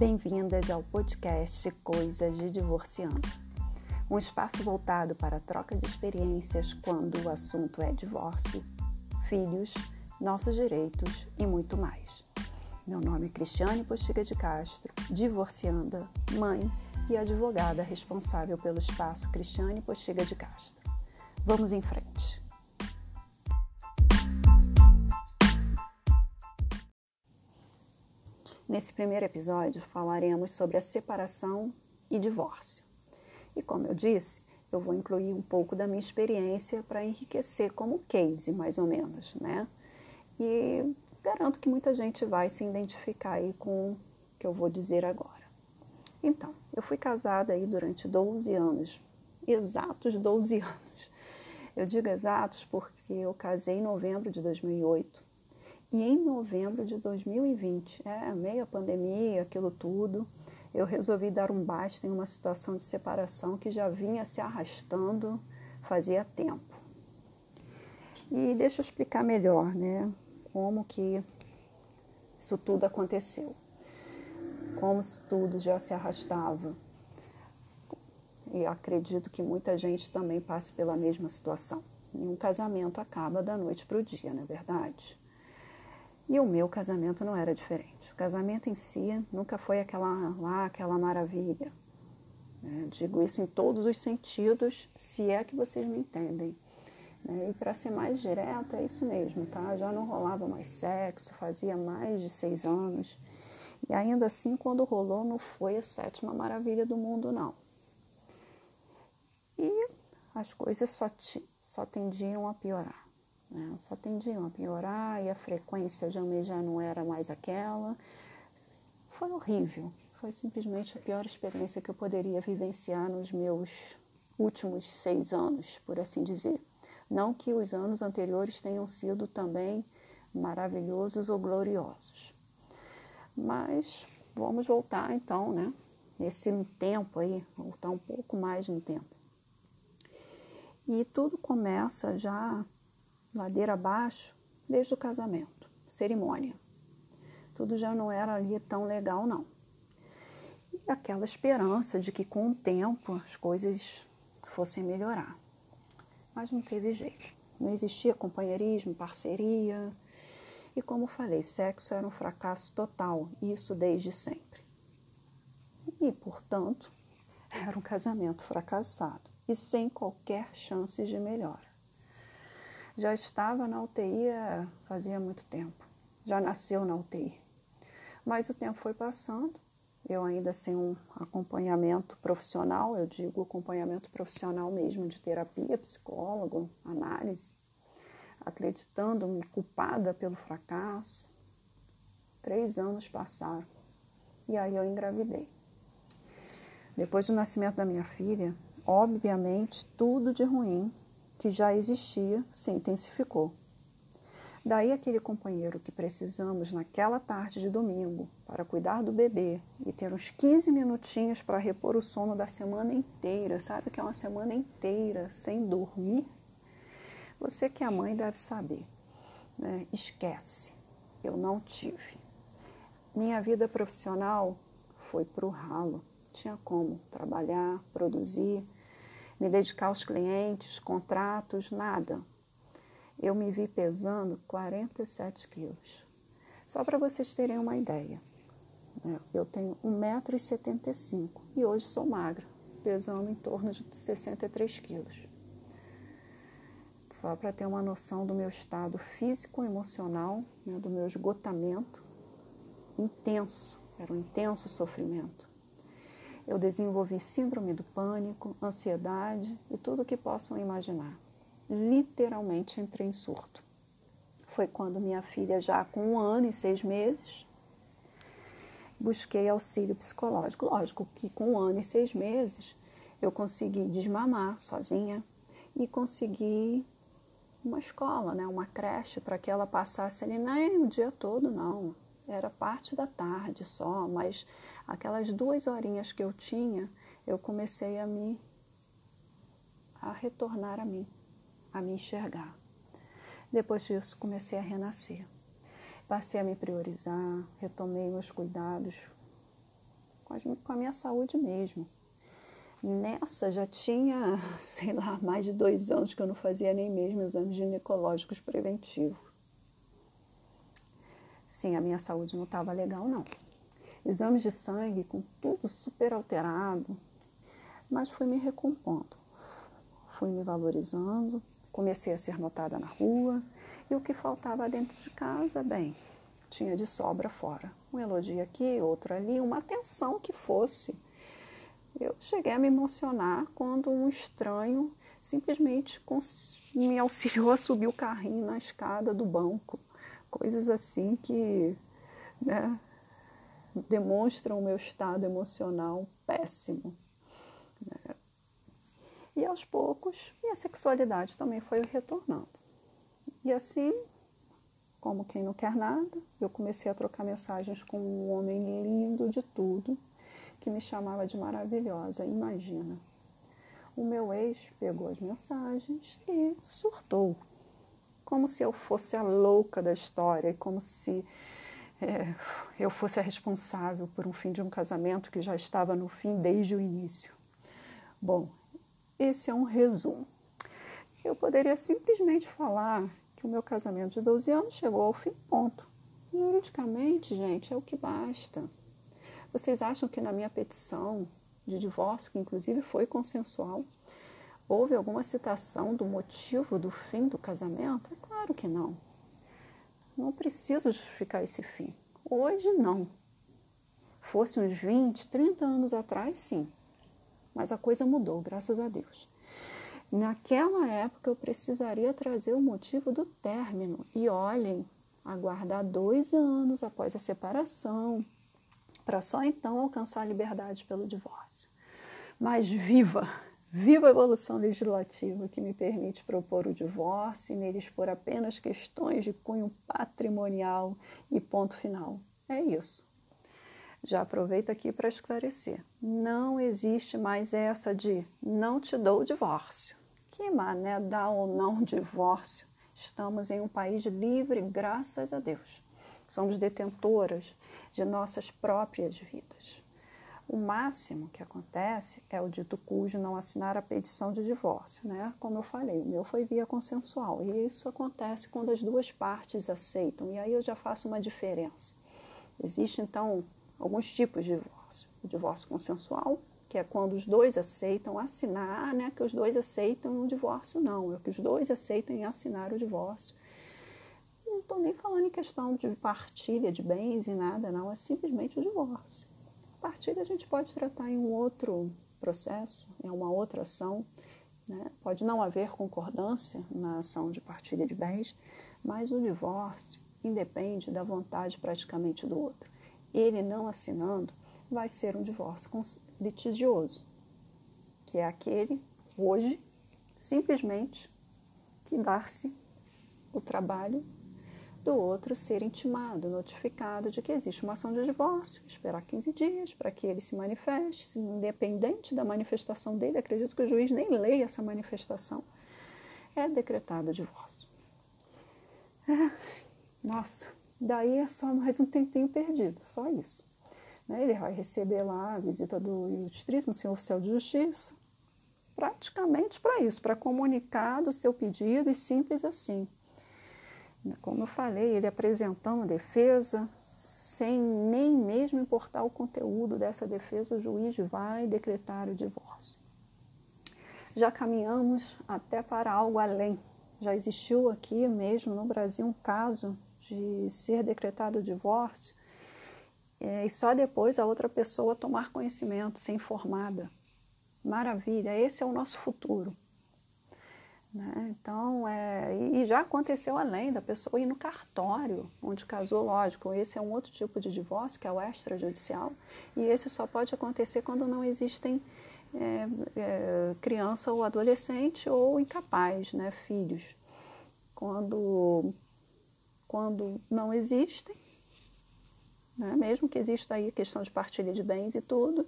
Bem-vindas ao podcast Coisas de Divorciando, um espaço voltado para a troca de experiências quando o assunto é divórcio, filhos, nossos direitos e muito mais. Meu nome é Cristiane Postiga de Castro, divorcianda, mãe e advogada responsável pelo espaço Cristiane Postiga de Castro. Vamos em frente. Nesse primeiro episódio falaremos sobre a separação e divórcio. E como eu disse, eu vou incluir um pouco da minha experiência para enriquecer como case, mais ou menos, né? E garanto que muita gente vai se identificar aí com o que eu vou dizer agora. Então, eu fui casada aí durante 12 anos, exatos 12 anos. Eu digo exatos porque eu casei em novembro de 2008 e em novembro de 2020, é, meio a pandemia, aquilo tudo, eu resolvi dar um basta em uma situação de separação que já vinha se arrastando fazia tempo. E deixa eu explicar melhor, né, como que isso tudo aconteceu. Como isso tudo já se arrastava. E acredito que muita gente também passe pela mesma situação. Nenhum casamento acaba da noite para o dia, não é verdade? E o meu casamento não era diferente. O casamento em si nunca foi aquela lá, aquela maravilha. Né? Digo isso em todos os sentidos, se é que vocês me entendem. Né? E para ser mais direto, é isso mesmo, tá? Já não rolava mais sexo, fazia mais de seis anos. E ainda assim, quando rolou, não foi a sétima maravilha do mundo, não. E as coisas só, só tendiam a piorar. Né? Só tendiam a piorar e a frequência de já não era mais aquela. Foi horrível. Foi simplesmente a pior experiência que eu poderia vivenciar nos meus últimos seis anos, por assim dizer. Não que os anos anteriores tenham sido também maravilhosos ou gloriosos. Mas vamos voltar então, né? Nesse tempo aí, voltar um pouco mais no tempo. E tudo começa já ladeira abaixo, desde o casamento, cerimônia. Tudo já não era ali tão legal, não. E aquela esperança de que com o tempo as coisas fossem melhorar. Mas não teve jeito. Não existia companheirismo, parceria. E como falei, sexo era um fracasso total, isso desde sempre. E, portanto, era um casamento fracassado e sem qualquer chance de melhora já estava na UTI fazia muito tempo, já nasceu na UTI. Mas o tempo foi passando, eu ainda sem um acompanhamento profissional, eu digo acompanhamento profissional mesmo, de terapia, psicólogo, análise, acreditando-me culpada pelo fracasso. Três anos passaram e aí eu engravidei. Depois do nascimento da minha filha, obviamente tudo de ruim que já existia se intensificou. Daí aquele companheiro que precisamos naquela tarde de domingo para cuidar do bebê e ter uns 15 minutinhos para repor o sono da semana inteira, sabe que é uma semana inteira sem dormir? Você que é mãe deve saber. Né? Esquece, eu não tive. Minha vida profissional foi para o ralo. Tinha como trabalhar, produzir, me dedicar aos clientes, contratos, nada. Eu me vi pesando 47 quilos. Só para vocês terem uma ideia. Né? Eu tenho 1,75m e hoje sou magra, pesando em torno de 63 quilos. Só para ter uma noção do meu estado físico, emocional, né, do meu esgotamento intenso, era um intenso sofrimento eu desenvolvi síndrome do pânico, ansiedade e tudo o que possam imaginar. Literalmente entrei em surto. Foi quando minha filha, já com um ano e seis meses, busquei auxílio psicológico. Lógico que com um ano e seis meses eu consegui desmamar sozinha e consegui uma escola, né, uma creche para que ela passasse ali nem o dia todo, não. Era parte da tarde só, mas aquelas duas horinhas que eu tinha, eu comecei a me a retornar a mim, a me enxergar. Depois disso, comecei a renascer. Passei a me priorizar, retomei meus cuidados com, com a minha saúde mesmo. Nessa já tinha, sei lá, mais de dois anos que eu não fazia nem mesmo exames ginecológicos preventivos. Sim, a minha saúde não estava legal, não. Exames de sangue com tudo super alterado, mas fui me recompondo. Fui me valorizando, comecei a ser notada na rua e o que faltava dentro de casa, bem, tinha de sobra fora. Um elogio aqui, outro ali, uma atenção que fosse. Eu cheguei a me emocionar quando um estranho simplesmente me auxiliou a subir o carrinho na escada do banco. Coisas assim que né, demonstram o meu estado emocional péssimo. Né? E aos poucos, minha sexualidade também foi retornando. E assim, como quem não quer nada, eu comecei a trocar mensagens com um homem lindo de tudo, que me chamava de maravilhosa. Imagina. O meu ex pegou as mensagens e surtou. Como se eu fosse a louca da história, e como se é, eu fosse a responsável por um fim de um casamento que já estava no fim desde o início. Bom, esse é um resumo. Eu poderia simplesmente falar que o meu casamento de 12 anos chegou ao fim, ponto. Juridicamente, gente, é o que basta. Vocês acham que na minha petição de divórcio, que inclusive foi consensual, houve alguma citação do motivo do fim do casamento? É claro que não. Não preciso justificar esse fim. Hoje, não. Fosse uns 20, 30 anos atrás, sim. Mas a coisa mudou, graças a Deus. Naquela época eu precisaria trazer o motivo do término. E olhem, aguardar dois anos após a separação, para só então alcançar a liberdade pelo divórcio. Mas viva, viva a evolução legislativa que me permite propor o divórcio e nele expor apenas questões de cunho patrimonial e ponto final. É isso. Já aproveito aqui para esclarecer. Não existe mais essa de não te dou o divórcio. Que mané dá ou não divórcio? Estamos em um país livre, graças a Deus. Somos detentoras de nossas próprias vidas. O máximo que acontece é o dito cujo não assinar a petição de divórcio, né? Como eu falei, o meu foi via consensual e isso acontece quando as duas partes aceitam, e aí eu já faço uma diferença. Existe então alguns tipos de divórcio. O divórcio consensual, que é quando os dois aceitam assinar, né, que os dois aceitam o divórcio, não, é que os dois aceitem assinar o divórcio. Não estou nem falando em questão de partilha de bens e nada, não, é simplesmente o divórcio. Partilha a gente pode tratar em um outro processo, em uma outra ação, né? pode não haver concordância na ação de partilha de bens, mas o divórcio independe da vontade praticamente do outro ele não assinando, vai ser um divórcio litigioso, que é aquele, hoje, simplesmente, que dar-se o trabalho do outro ser intimado, notificado de que existe uma ação de divórcio, esperar 15 dias para que ele se manifeste, independente da manifestação dele, acredito que o juiz nem leia essa manifestação, é decretado o divórcio. É, nossa, Daí é só mais um tempinho perdido, só isso. Né? Ele vai receber lá a visita do distrito, no senhor oficial de justiça, praticamente para isso, para comunicar do seu pedido e simples assim. Como eu falei, ele apresentando defesa, sem nem mesmo importar o conteúdo dessa defesa, o juiz vai decretar o divórcio. Já caminhamos até para algo além. Já existiu aqui mesmo no Brasil um caso de ser decretado o divórcio é, e só depois a outra pessoa tomar conhecimento, ser informada. Maravilha, esse é o nosso futuro. Né? Então, é, e já aconteceu além da pessoa ir no cartório, onde casou, lógico, esse é um outro tipo de divórcio, que é o extrajudicial, e esse só pode acontecer quando não existem é, é, criança ou adolescente ou incapaz, né, filhos. Quando quando não existem, né? mesmo que exista aí questão de partilha de bens e tudo,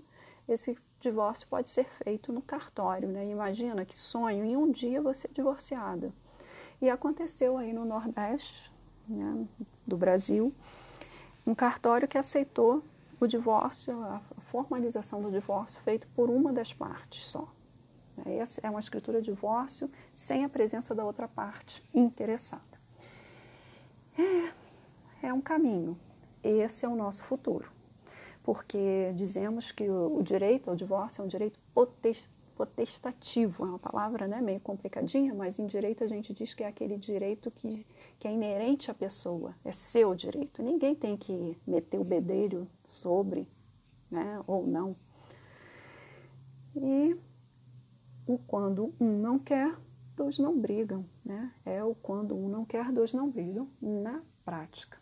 esse divórcio pode ser feito no cartório. Né? Imagina que sonho em um dia você divorciada. E aconteceu aí no Nordeste né, do Brasil, um cartório que aceitou o divórcio, a formalização do divórcio feito por uma das partes só. Essa é uma escritura de divórcio sem a presença da outra parte interessada. É, é um caminho. Esse é o nosso futuro. Porque dizemos que o, direito ao divórcio é um direito potestativo, é uma palavra né, meio complicadinha, mas em direito a gente diz que é aquele direito que, que é inerente à pessoa, é seu direito. Ninguém tem que meter o bedelho sobre, né, ou não. E o quando um não quer, dois não brigam, né? É o quando um não quer, dois não brigam na prática.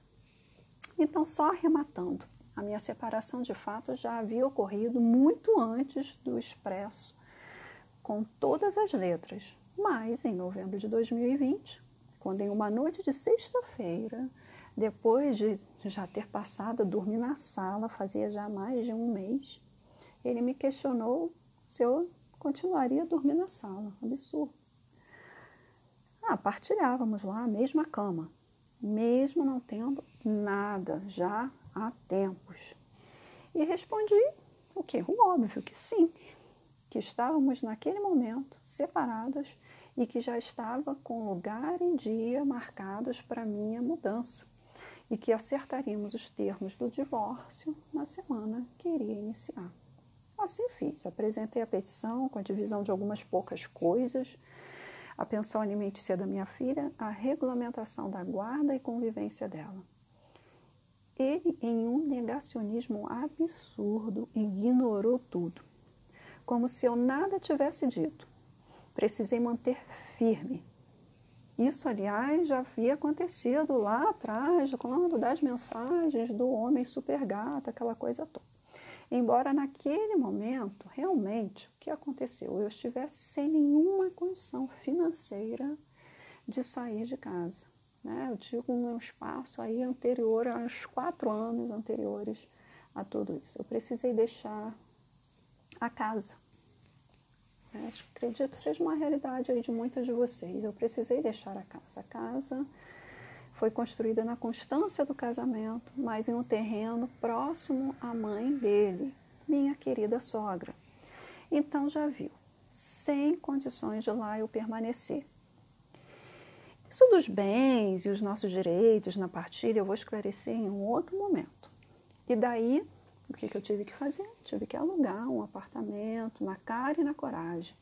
Então, só arrematando, a minha separação de fato já havia ocorrido muito antes do expresso, com todas as letras. Mas, em novembro de 2020, quando em uma noite de sexta-feira, depois de já ter passado a dormir na sala, fazia já mais de um mês, ele me questionou se eu continuaria a dormir na sala. Absurdo. Ah, partilhávamos lá a mesma cama, mesmo não tendo nada já há tempos. E respondi o quê? O óbvio que sim, que estávamos naquele momento separados e que já estava com lugar e dia marcados para minha mudança e que acertaríamos os termos do divórcio na semana que iria iniciar. Assim fiz. Apresentei a petição com a divisão de algumas poucas coisas, a pensão alimentícia da minha filha, a regulamentação da guarda e convivência dela. Ele, em um negacionismo absurdo, ignorou tudo, como se eu nada tivesse dito. Precisei manter firme. Isso, aliás, já havia acontecido lá atrás, quando das mensagens do homem super gato, aquela coisa toda. Embora naquele momento, realmente, o que aconteceu? Eu estivesse sem nenhuma condição financeira de sair de casa. Né? Eu digo um espaço aí anterior aos quatro anos anteriores a tudo isso. Eu precisei deixar a casa. Né? Acredito seja uma realidade aí de muitas de vocês. Eu precisei deixar a casa. A casa foi construída na constância do casamento, mas em um terreno próximo à mãe dele, minha querida sogra. Então já viu, sem condições de lá eu permanecer. Isso dos bens e os nossos direitos na partilha eu vou esclarecer em um outro momento. E daí, o que, que eu tive que fazer? Tive que alugar um apartamento na cara e na coragem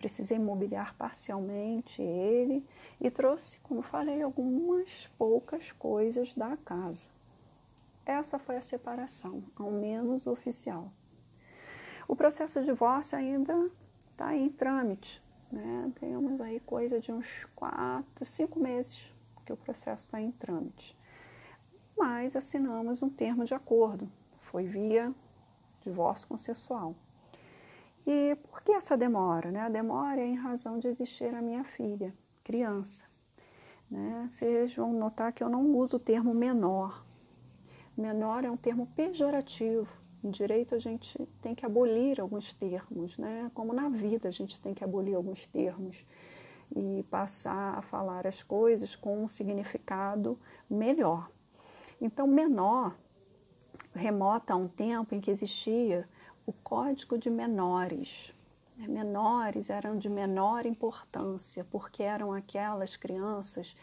precisei mobiliar parcialmente ele e trouxe, como falei, algumas poucas coisas da casa. Essa foi a separação, ao menos oficial. O processo de divórcio ainda está em trâmite. Né? Temos aí coisa de uns quatro, cinco meses que o processo está em trâmite. Mas assinamos um termo de acordo. Foi via divórcio consensual. E por que essa demora? Né? A demora é em razão de existir a minha filha, criança. Né? Vocês vão notar que eu não uso o termo menor. Menor é um termo pejorativo. Em direito, a gente tem que abolir alguns termos, né? como na vida, a gente tem que abolir alguns termos e passar a falar as coisas com um significado melhor. Então, menor remota a um tempo em que existia o código de menores. Menores eram de menor importância, porque eram aquelas crianças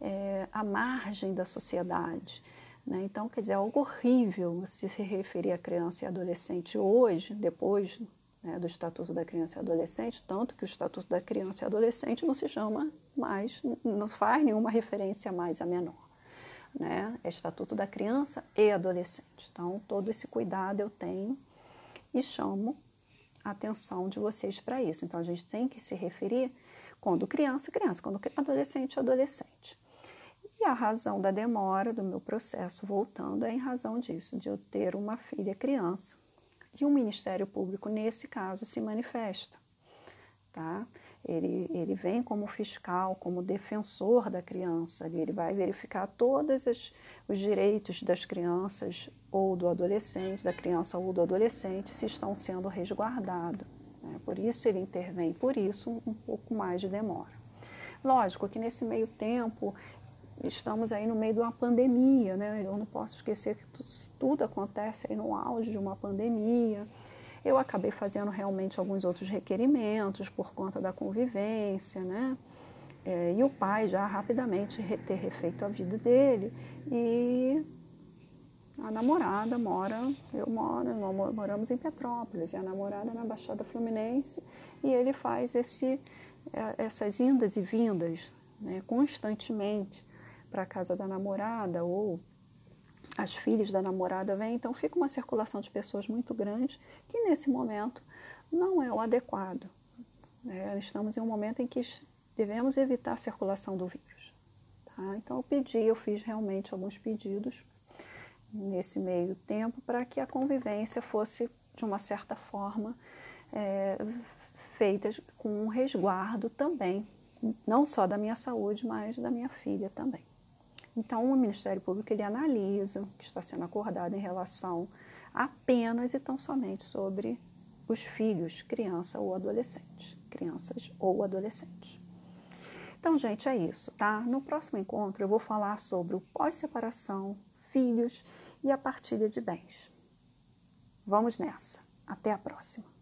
é, à margem da sociedade. Né? Então, quer dizer, é algo horrível se se referir a criança e adolescente hoje, depois né, do Estatuto da Criança e Adolescente, tanto que o Estatuto da Criança e Adolescente não se chama mais, não faz nenhuma referência mais a menor. Né? É Estatuto da Criança e Adolescente. Então, todo esse cuidado eu tenho e chamo a atenção de vocês para isso. Então, a gente tem que se referir quando criança, criança, quando adolescente, adolescente. E a razão da demora do meu processo, voltando, é em razão disso, de eu ter uma filha criança. E o Ministério Público, nesse caso, se manifesta. Tá? Ele, ele vem como fiscal, como defensor da criança, ele vai verificar todos os, os direitos das crianças ou do adolescente, da criança ou do adolescente, se estão sendo resguardados. Né? Por isso ele intervém, por isso um pouco mais de demora. Lógico que nesse meio tempo estamos aí no meio de uma pandemia, né? Eu não posso esquecer que tudo, acontece aí no auge de uma pandemia. Eu acabei fazendo realmente alguns outros requerimentos por conta da convivência, né? É, e o pai já rapidamente ter refeito a vida dele e a namorada mora, eu moro, nós moramos em Petrópolis, e a namorada na Baixada Fluminense, e ele faz esse, é, essas indas e vindas né, constantemente para a casa da namorada ou as filhas da namorada vêm, então fica uma circulação de pessoas muito grande que nesse momento não é o adequado. Né? Estamos em um momento em que devemos evitar a circulação do vírus. Tá? Então eu pedi, eu fiz realmente alguns pedidos nesse meio tempo para que a convivência fosse de uma certa forma é, feita com um resguardo também, não só da minha saúde, mas da minha filha também. Então, o Ministério Público ele analisa o que está sendo acordado em relação apenas e tão somente sobre os filhos, criança ou adolescente, crianças ou adolescentes. Então, gente, é isso, tá? No próximo encontro eu vou falar sobre o pós-separação, filhos e a partilha de bens. Vamos nessa. Até a próxima.